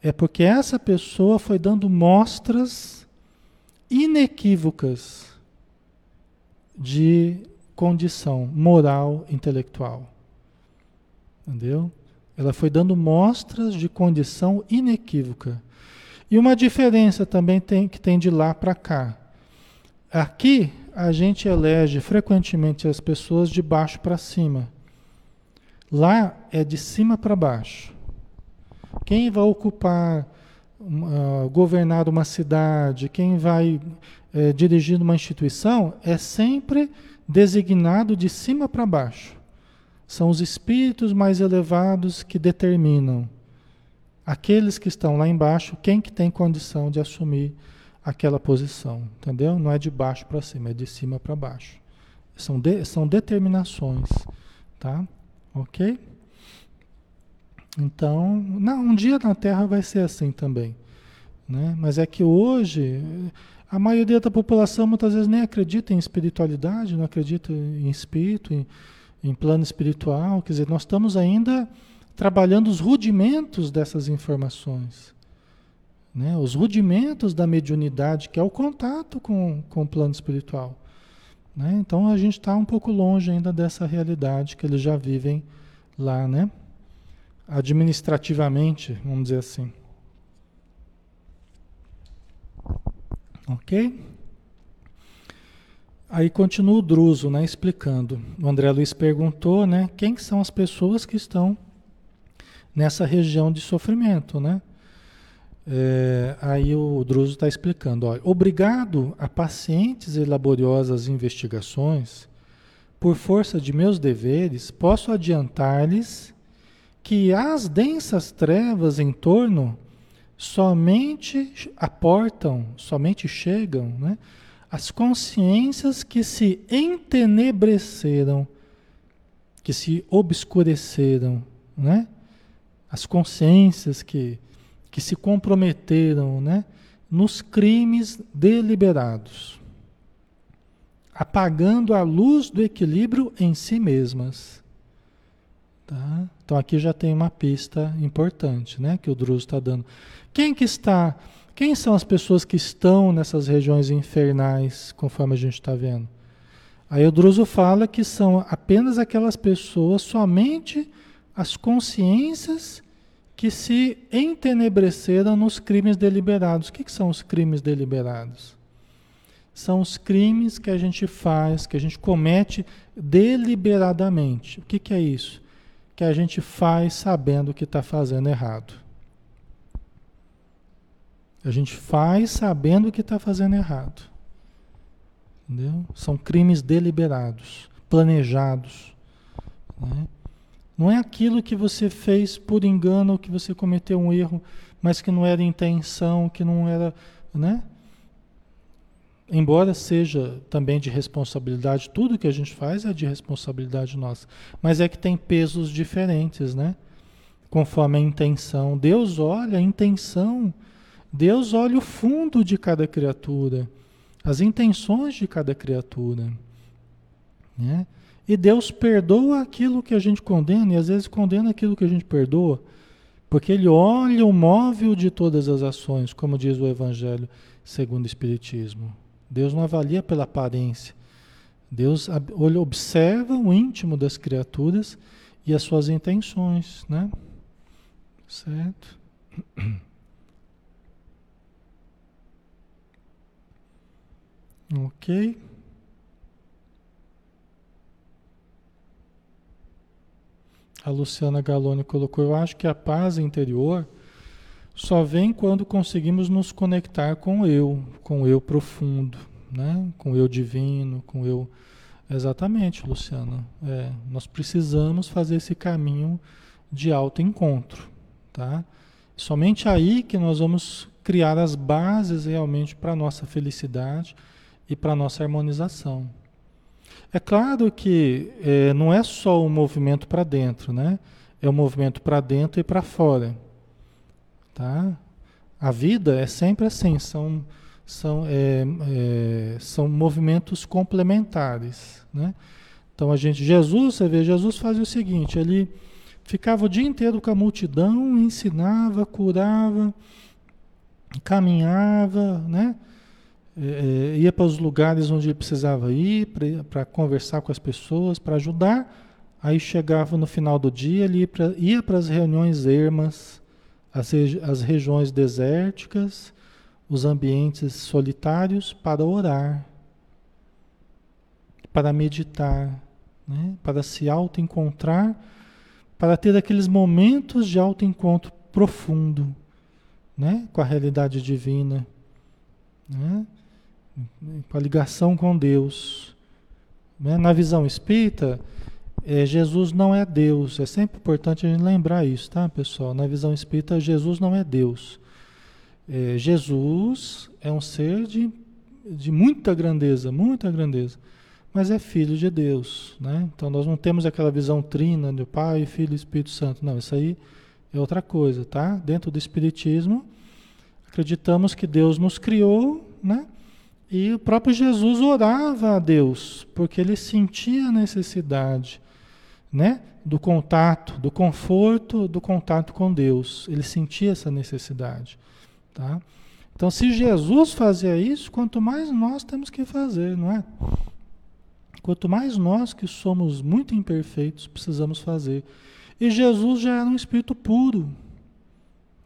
é porque essa pessoa foi dando mostras inequívocas de condição moral intelectual. Entendeu? Ela foi dando mostras de condição inequívoca. E uma diferença também tem, que tem de lá para cá. Aqui a gente elege frequentemente as pessoas de baixo para cima. Lá é de cima para baixo. Quem vai ocupar, uh, governar uma cidade, quem vai uh, dirigir uma instituição, é sempre designado de cima para baixo. São os espíritos mais elevados que determinam aqueles que estão lá embaixo, quem que tem condição de assumir aquela posição, entendeu? Não é de baixo para cima, é de cima para baixo. São, de, são determinações, tá? Ok? Então, não, um dia na Terra vai ser assim também, né? Mas é que hoje a maioria da população muitas vezes nem acredita em espiritualidade, não acredita em espírito, em, em plano espiritual, quer dizer, nós estamos ainda trabalhando os rudimentos dessas informações. Né? Os rudimentos da mediunidade, que é o contato com, com o plano espiritual. Né? Então a gente está um pouco longe ainda dessa realidade que eles já vivem lá, né? administrativamente, vamos dizer assim. Ok? Aí continua o Druso, né, explicando. O André Luiz perguntou, né, quem são as pessoas que estão nessa região de sofrimento, né? É, aí o Druso está explicando: ó, obrigado a pacientes e laboriosas investigações, por força de meus deveres, posso adiantar-lhes que as densas trevas em torno somente aportam, somente chegam, né, as consciências que se entenebreceram, que se obscureceram, né? As consciências que, que se comprometeram, né? Nos crimes deliberados, apagando a luz do equilíbrio em si mesmas. Tá? Então aqui já tem uma pista importante, né? Que o Druso está dando. Quem que está quem são as pessoas que estão nessas regiões infernais, conforme a gente está vendo? Aí o Druso fala que são apenas aquelas pessoas, somente as consciências que se entenebreceram nos crimes deliberados. O que, que são os crimes deliberados? São os crimes que a gente faz, que a gente comete deliberadamente. O que, que é isso? Que a gente faz sabendo que está fazendo errado. A gente faz sabendo que está fazendo errado. Entendeu? São crimes deliberados, planejados. Né? Não é aquilo que você fez por engano, que você cometeu um erro, mas que não era intenção, que não era. Né? Embora seja também de responsabilidade, tudo que a gente faz é de responsabilidade nossa. Mas é que tem pesos diferentes, né? Conforme a intenção. Deus olha a intenção Deus olha o fundo de cada criatura, as intenções de cada criatura. Né? E Deus perdoa aquilo que a gente condena, e às vezes condena aquilo que a gente perdoa, porque Ele olha o móvel de todas as ações, como diz o Evangelho segundo o Espiritismo. Deus não avalia pela aparência. Deus observa o íntimo das criaturas e as suas intenções, né? Certo? [CLEARS THROAT] Ok. A Luciana Galoni colocou: Eu acho que a paz interior só vem quando conseguimos nos conectar com o eu, com o eu profundo, né? com o eu divino, com o eu. Exatamente, Luciana. É, nós precisamos fazer esse caminho de autoencontro. Tá? Somente aí que nós vamos criar as bases realmente para a nossa felicidade e para nossa harmonização. É claro que é, não é só o movimento para dentro, né? É o movimento para dentro e para fora. Tá? A vida é sempre assim, são, são, é, é, são movimentos complementares. Né? Então a gente, Jesus, você vê, Jesus fazia o seguinte, ele ficava o dia inteiro com a multidão, ensinava, curava, caminhava, né? É, ia para os lugares onde ele precisava ir para conversar com as pessoas, para ajudar. Aí chegava no final do dia, ele ia para as reuniões ermas, as, as regiões desérticas, os ambientes solitários para orar, para meditar, né? para se auto-encontrar, para ter aqueles momentos de auto-encontro profundo né? com a realidade divina. Né? Com a ligação com Deus. Né? Na visão espírita, é, Jesus não é Deus. É sempre importante a gente lembrar isso, tá, pessoal? Na visão espírita, Jesus não é Deus. É, Jesus é um ser de, de muita grandeza, muita grandeza, mas é filho de Deus. Né? Então nós não temos aquela visão trina do Pai, Filho e Espírito Santo. Não, isso aí é outra coisa, tá? Dentro do Espiritismo, acreditamos que Deus nos criou, né? E o próprio Jesus orava a Deus, porque ele sentia a necessidade, né, do contato, do conforto, do contato com Deus. Ele sentia essa necessidade, tá? Então, se Jesus fazia isso, quanto mais nós temos que fazer, não é? Quanto mais nós que somos muito imperfeitos precisamos fazer. E Jesus já era um espírito puro.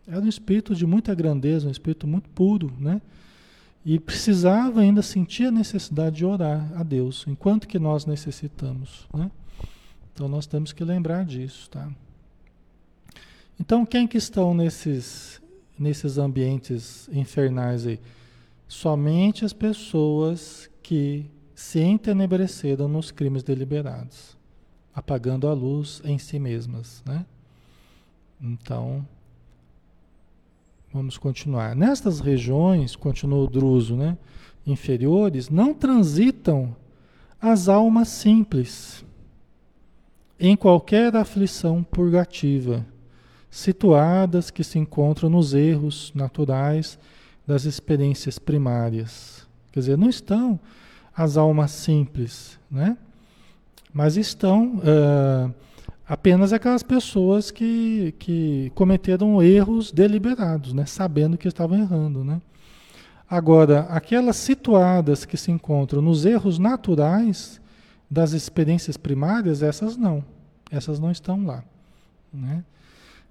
Era um espírito de muita grandeza, um espírito muito puro, né? E precisava ainda sentir a necessidade de orar a Deus, enquanto que nós necessitamos. Né? Então nós temos que lembrar disso. Tá? Então quem que estão nesses, nesses ambientes infernais aí? Somente as pessoas que se entenebreceram nos crimes deliberados, apagando a luz em si mesmas, né? Então, vamos continuar. Nestas regiões, continuou Druso, né? Inferiores, não transitam as almas simples em qualquer aflição purgativa, situadas que se encontram nos erros naturais das experiências primárias. Quer dizer, não estão as almas simples, né? Mas estão uh, apenas aquelas pessoas que, que cometeram erros deliberados, né? Sabendo que estavam errando, né? Agora, aquelas situadas que se encontram nos erros naturais das experiências primárias, essas não. Essas não estão lá. Né?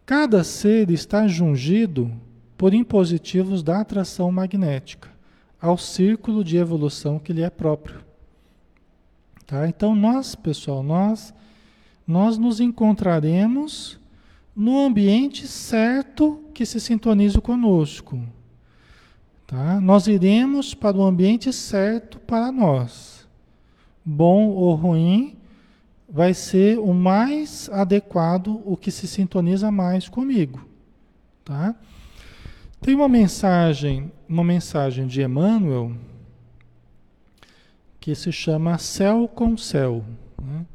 Cada ser está jungido por impositivos da atração magnética ao círculo de evolução que lhe é próprio. Tá? Então nós, pessoal, nós nós nos encontraremos no ambiente certo que se sintonize conosco. Tá? Nós iremos para o ambiente certo para nós. Bom ou ruim, vai ser o mais adequado, o que se sintoniza mais comigo. Tá? Tem uma mensagem, uma mensagem de Emmanuel que se chama Céu com Céu. Né?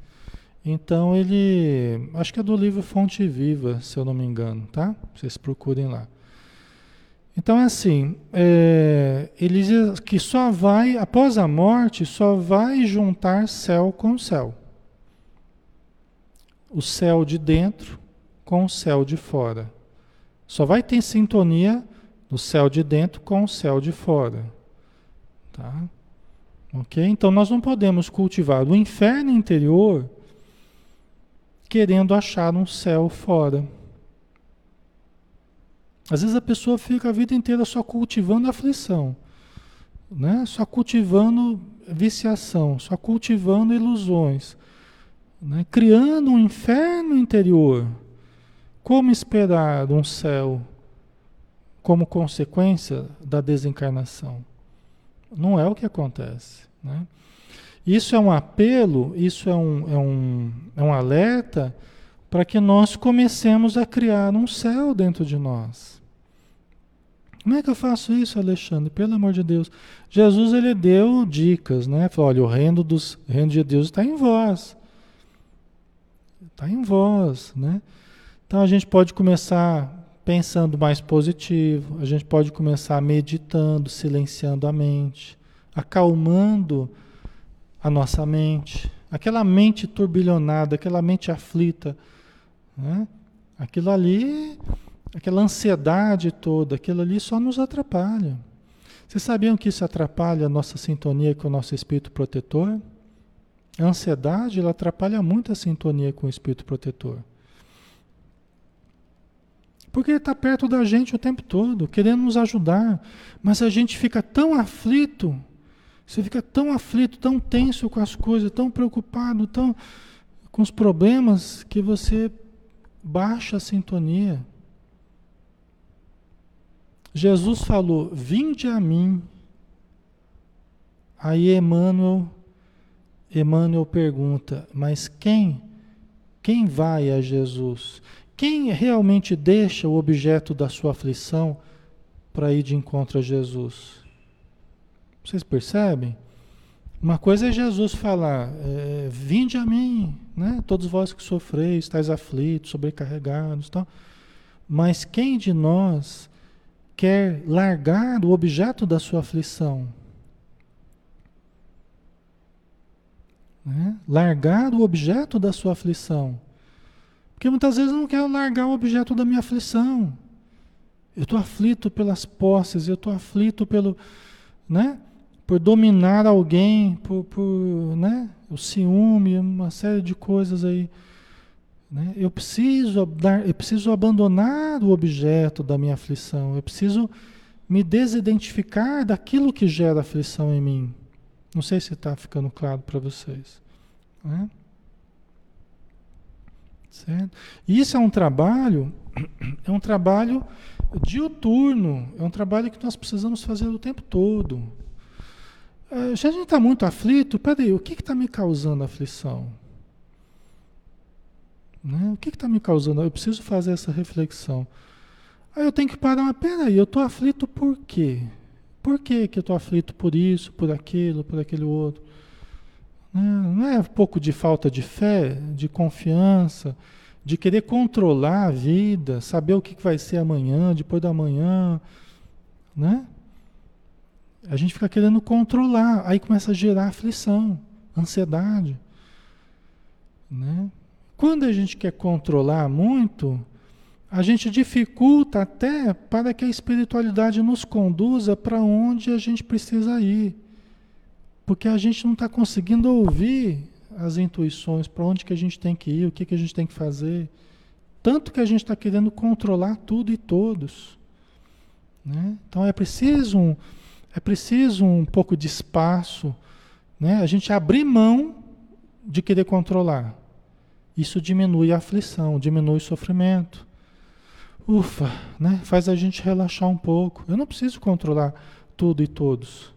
Então ele, acho que é do livro Fonte Viva, se eu não me engano, tá? Vocês procurem lá. Então é assim, é, ele diz que só vai, após a morte, só vai juntar céu com céu. O céu de dentro com o céu de fora. Só vai ter sintonia do céu de dentro com o céu de fora. Tá? Ok? Então nós não podemos cultivar o inferno interior querendo achar um céu fora. Às vezes a pessoa fica a vida inteira só cultivando aflição, né? só cultivando viciação, só cultivando ilusões, né? criando um inferno interior. Como esperar um céu como consequência da desencarnação. Não é o que acontece. Né? Isso é um apelo, isso é um, é um, é um alerta para que nós comecemos a criar um céu dentro de nós. Como é que eu faço isso, Alexandre? Pelo amor de Deus. Jesus ele deu dicas, né? Falou, olha, o reino, dos, reino de Deus está em vós. Está em vós, né? Então a gente pode começar pensando mais positivo, a gente pode começar meditando, silenciando a mente, acalmando a nossa mente, aquela mente turbilhonada, aquela mente aflita, né? aquilo ali, aquela ansiedade toda, aquilo ali só nos atrapalha. Vocês sabiam que isso atrapalha a nossa sintonia com o nosso espírito protetor? A ansiedade ela atrapalha muito a sintonia com o espírito protetor. Porque ele está perto da gente o tempo todo, querendo nos ajudar. Mas a gente fica tão aflito, você fica tão aflito, tão tenso com as coisas, tão preocupado, tão com os problemas, que você baixa a sintonia. Jesus falou: Vinde a mim. Aí Emmanuel, Emmanuel pergunta: Mas quem? Quem vai a Jesus? Quem realmente deixa o objeto da sua aflição para ir de encontro a Jesus? Vocês percebem? Uma coisa é Jesus falar, é, vinde a mim, né? todos vós que sofreis, estáis aflitos, sobrecarregados. Tal. Mas quem de nós quer largar o objeto da sua aflição? Né? Largar o objeto da sua aflição. Porque muitas vezes eu não quero largar o objeto da minha aflição. Eu estou aflito pelas posses, eu estou aflito pelo, né? Por dominar alguém, por, por né? o ciúme, uma série de coisas aí. Né? Eu, preciso dar, eu preciso abandonar o objeto da minha aflição, eu preciso me desidentificar daquilo que gera aflição em mim. Não sei se está ficando claro para vocês. Né? Certo? Isso é um trabalho, é um trabalho diuturno, é um trabalho que nós precisamos fazer o tempo todo. Se a gente está muito aflito, peraí, o que está me causando aflição? Né? O que está me causando? Eu preciso fazer essa reflexão. Aí eu tenho que parar, mas peraí, eu estou aflito por quê? Por que, que eu estou aflito por isso, por aquilo, por aquele outro? Né? Não é um pouco de falta de fé, de confiança, de querer controlar a vida, saber o que vai ser amanhã, depois da manhã, né? A gente fica querendo controlar, aí começa a gerar aflição, ansiedade, né? Quando a gente quer controlar muito, a gente dificulta até para que a espiritualidade nos conduza para onde a gente precisa ir. Porque a gente não está conseguindo ouvir as intuições, para onde que a gente tem que ir, o que, que a gente tem que fazer. Tanto que a gente está querendo controlar tudo e todos. Né? Então é preciso, um, é preciso um pouco de espaço, né? a gente abrir mão de querer controlar. Isso diminui a aflição, diminui o sofrimento. Ufa, né? Faz a gente relaxar um pouco. Eu não preciso controlar tudo e todos.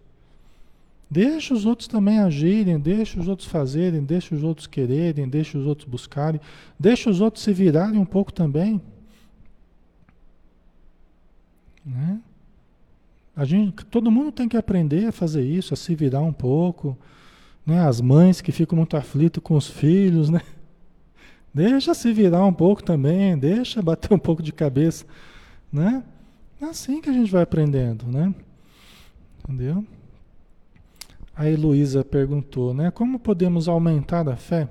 Deixa os outros também agirem, deixa os outros fazerem, deixa os outros quererem, deixa os outros buscarem, deixa os outros se virarem um pouco também. Né? A gente, todo mundo tem que aprender a fazer isso, a se virar um pouco. Né? As mães que ficam muito aflitas com os filhos, né? [LAUGHS] Deixa se virar um pouco também, deixa bater um pouco de cabeça, né? É assim que a gente vai aprendendo, né? Entendeu? A Heloísa perguntou, né? Como podemos aumentar a fé?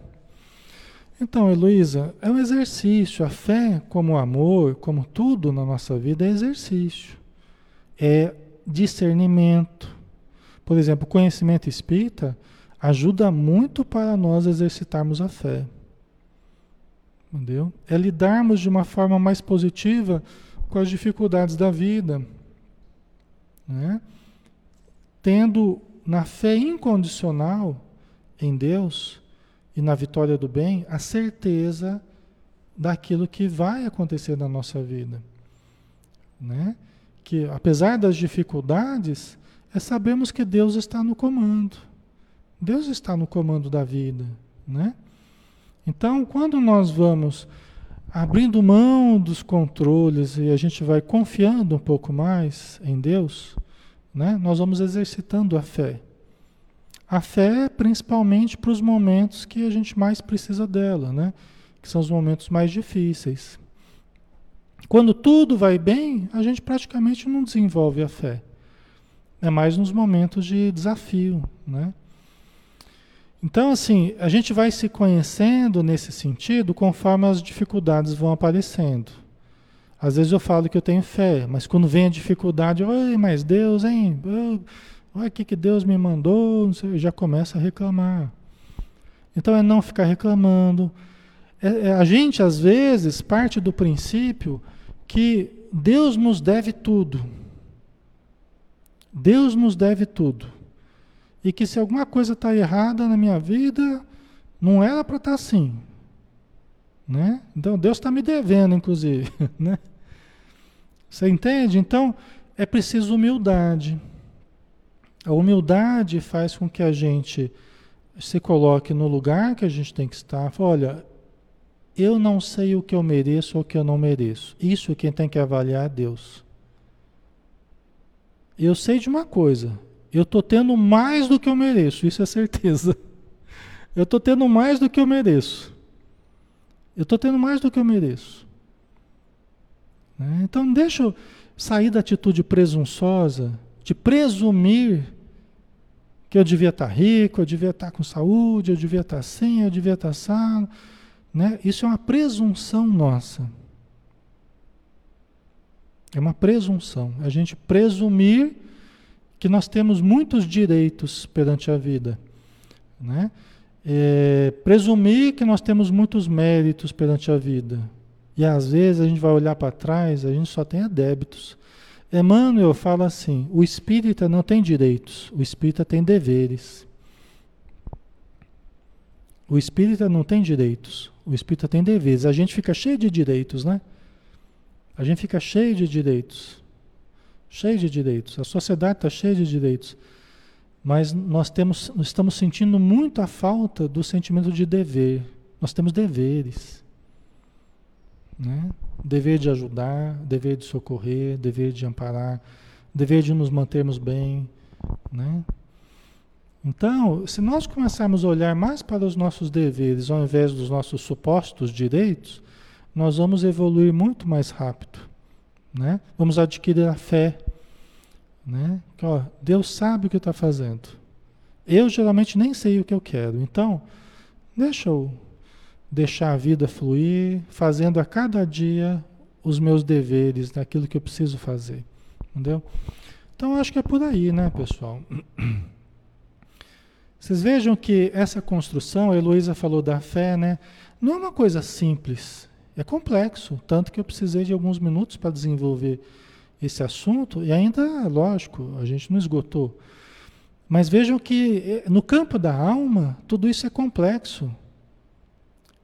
Então, Heloísa, é um exercício. A fé, como o amor, como tudo na nossa vida, é exercício. É discernimento. Por exemplo, o conhecimento espírita ajuda muito para nós exercitarmos a fé. Entendeu? É lidarmos de uma forma mais positiva com as dificuldades da vida. Né? Tendo na fé incondicional em Deus e na vitória do bem a certeza daquilo que vai acontecer na nossa vida. Né? Que apesar das dificuldades, é sabemos que Deus está no comando. Deus está no comando da vida, né? Então, quando nós vamos abrindo mão dos controles e a gente vai confiando um pouco mais em Deus, né, nós vamos exercitando a fé. A fé, principalmente para os momentos que a gente mais precisa dela, né, que são os momentos mais difíceis. Quando tudo vai bem, a gente praticamente não desenvolve a fé. É mais nos momentos de desafio, né? Então, assim, a gente vai se conhecendo nesse sentido conforme as dificuldades vão aparecendo. Às vezes eu falo que eu tenho fé, mas quando vem a dificuldade, oi, mas Deus, hein? Olha o que, que Deus me mandou, sei, já começa a reclamar. Então é não ficar reclamando. É, é, a gente, às vezes, parte do princípio que Deus nos deve tudo. Deus nos deve tudo e que se alguma coisa está errada na minha vida, não era para estar tá assim. Né? Então Deus está me devendo, inclusive. [LAUGHS] Né? Você entende? Então é preciso humildade. A humildade faz com que a gente se coloque no lugar que a gente tem que estar. Olha, eu não sei o que eu mereço ou o que eu não mereço. Isso quem tem que avaliar é Deus. Eu sei de uma coisa, eu estou tendo mais do que eu mereço, isso é certeza. Eu estou tendo mais do que eu mereço. Eu estou tendo mais do que eu mereço. Né? Então, deixa eu sair da atitude presunçosa, de presumir que eu devia estar rico, eu devia estar com saúde, eu devia estar assim, eu devia estar sano. Né? Isso é uma presunção nossa. É uma presunção. A gente presumir que nós temos muitos direitos perante a vida. Né? É, presumir que nós temos muitos méritos perante a vida. E às vezes a gente vai olhar para trás, a gente só tem débitos. Emmanuel fala assim: o espírita não tem direitos, o espírita tem deveres. O espírita não tem direitos, o espírita tem deveres. A gente fica cheio de direitos, né? A gente fica cheio de direitos. Cheio de direitos. A sociedade está cheia de direitos. Mas nós temos, nós estamos sentindo muito a falta do sentimento de dever. Nós temos deveres. Né? Dever de ajudar, dever de socorrer, dever de amparar, dever de nos mantermos bem. Né? Então, se nós começarmos a olhar mais para os nossos deveres ao invés dos nossos supostos direitos, nós vamos evoluir muito mais rápido. Né? Vamos adquirir a fé. Né? Que, ó, Deus sabe o que está fazendo. Eu geralmente nem sei o que eu quero. Então, deixa eu deixar a vida fluir, fazendo a cada dia os meus deveres, daquilo que eu preciso fazer. Entendeu? Então acho que é por aí, né, pessoal? [CLEARS THROAT] Vocês vejam que essa construção, a Heloísa falou da fé, né? Não é uma coisa simples, é complexo, tanto que eu precisei de alguns minutos para desenvolver esse assunto, e ainda, lógico, a gente não esgotou. Mas vejam que eh, no campo da alma, tudo isso é complexo.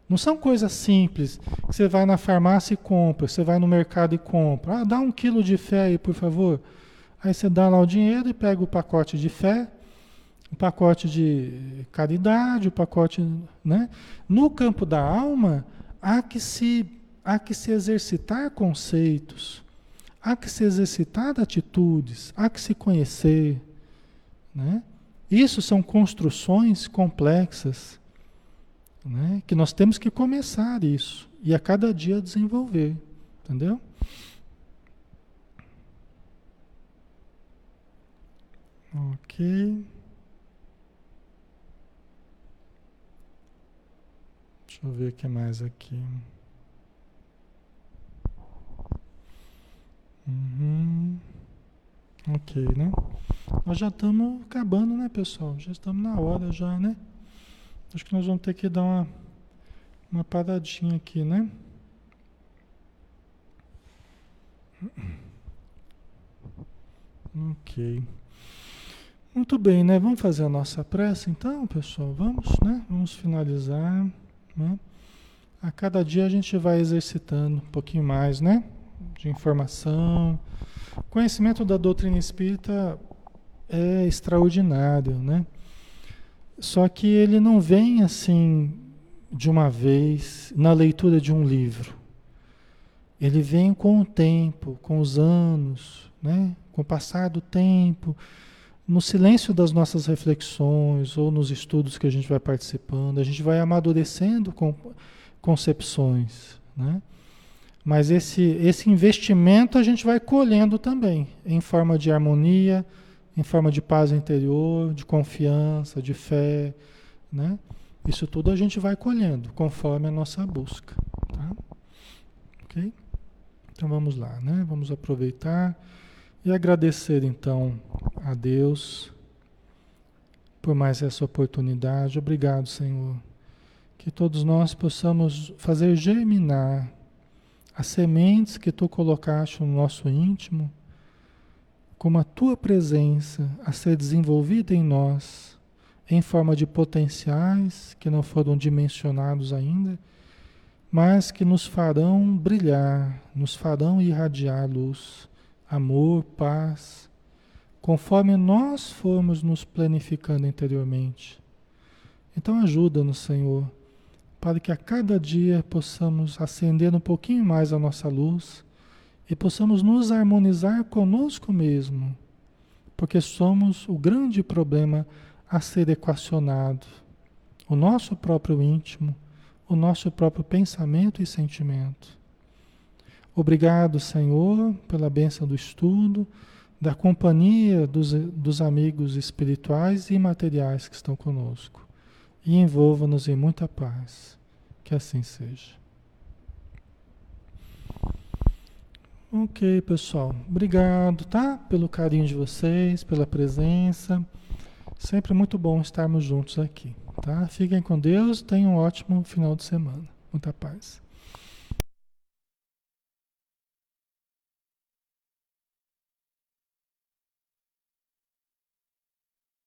Não são coisas simples. Você vai na farmácia e compra, você vai no mercado e compra. Ah, dá um quilo de fé aí, por favor. Aí você dá lá o dinheiro e pega o pacote de fé, o pacote de caridade, o pacote. Né? No campo da alma, há que se, há que se exercitar conceitos, há que se exercitar atitudes, há que se conhecer. Né? Isso são construções complexas né? Que nós temos que começar isso e a cada dia desenvolver, entendeu? Ok. Deixa eu ver o que mais aqui. Uhum. Ok, né? Nós já estamos acabando, né, pessoal? Já estamos na hora já, né? Acho que nós vamos ter que dar uma, uma paradinha aqui, né? Ok. Muito bem, né? Vamos fazer a nossa prece então, pessoal? Vamos, né? Vamos finalizar, né? A cada dia a gente vai exercitando um pouquinho mais, né? De informação. Conhecimento da doutrina espírita é extraordinário, né? Só que ele não vem assim de uma vez na leitura de um livro. Ele vem com o tempo, com os anos, né? com o passar do tempo, no silêncio das nossas reflexões ou nos estudos que a gente vai participando, a gente vai amadurecendo com concepções. Né? Mas esse, esse investimento a gente vai colhendo também, em forma de harmonia, em forma de paz interior, de confiança, de fé, né? Isso tudo a gente vai colhendo conforme a nossa busca, tá? Ok? Então vamos lá, né? Vamos aproveitar e agradecer então a Deus por mais essa oportunidade. Obrigado, Senhor. Que todos nós possamos fazer germinar as sementes que tu colocaste no nosso íntimo como a tua presença a ser desenvolvida em nós em forma de potenciais que não foram dimensionados ainda, mas que nos farão brilhar, nos farão irradiar luz, amor, paz, conforme nós formos nos planificando interiormente. Então ajuda-nos, Senhor, para que a cada dia possamos acender um pouquinho mais a nossa luz e possamos nos harmonizar conosco mesmo, porque somos o grande problema a ser equacionado, o nosso próprio íntimo, o nosso próprio pensamento e sentimento. Obrigado, Senhor, pela bênção do estudo, da companhia dos, dos amigos espirituais e materiais que estão conosco. E envolva-nos em muita paz. Que assim seja. Ok, pessoal. Obrigado, tá? Pelo carinho de vocês, pela presença. Sempre muito bom estarmos juntos aqui, tá? Fiquem com Deus, tenham um ótimo final de semana. Muita paz.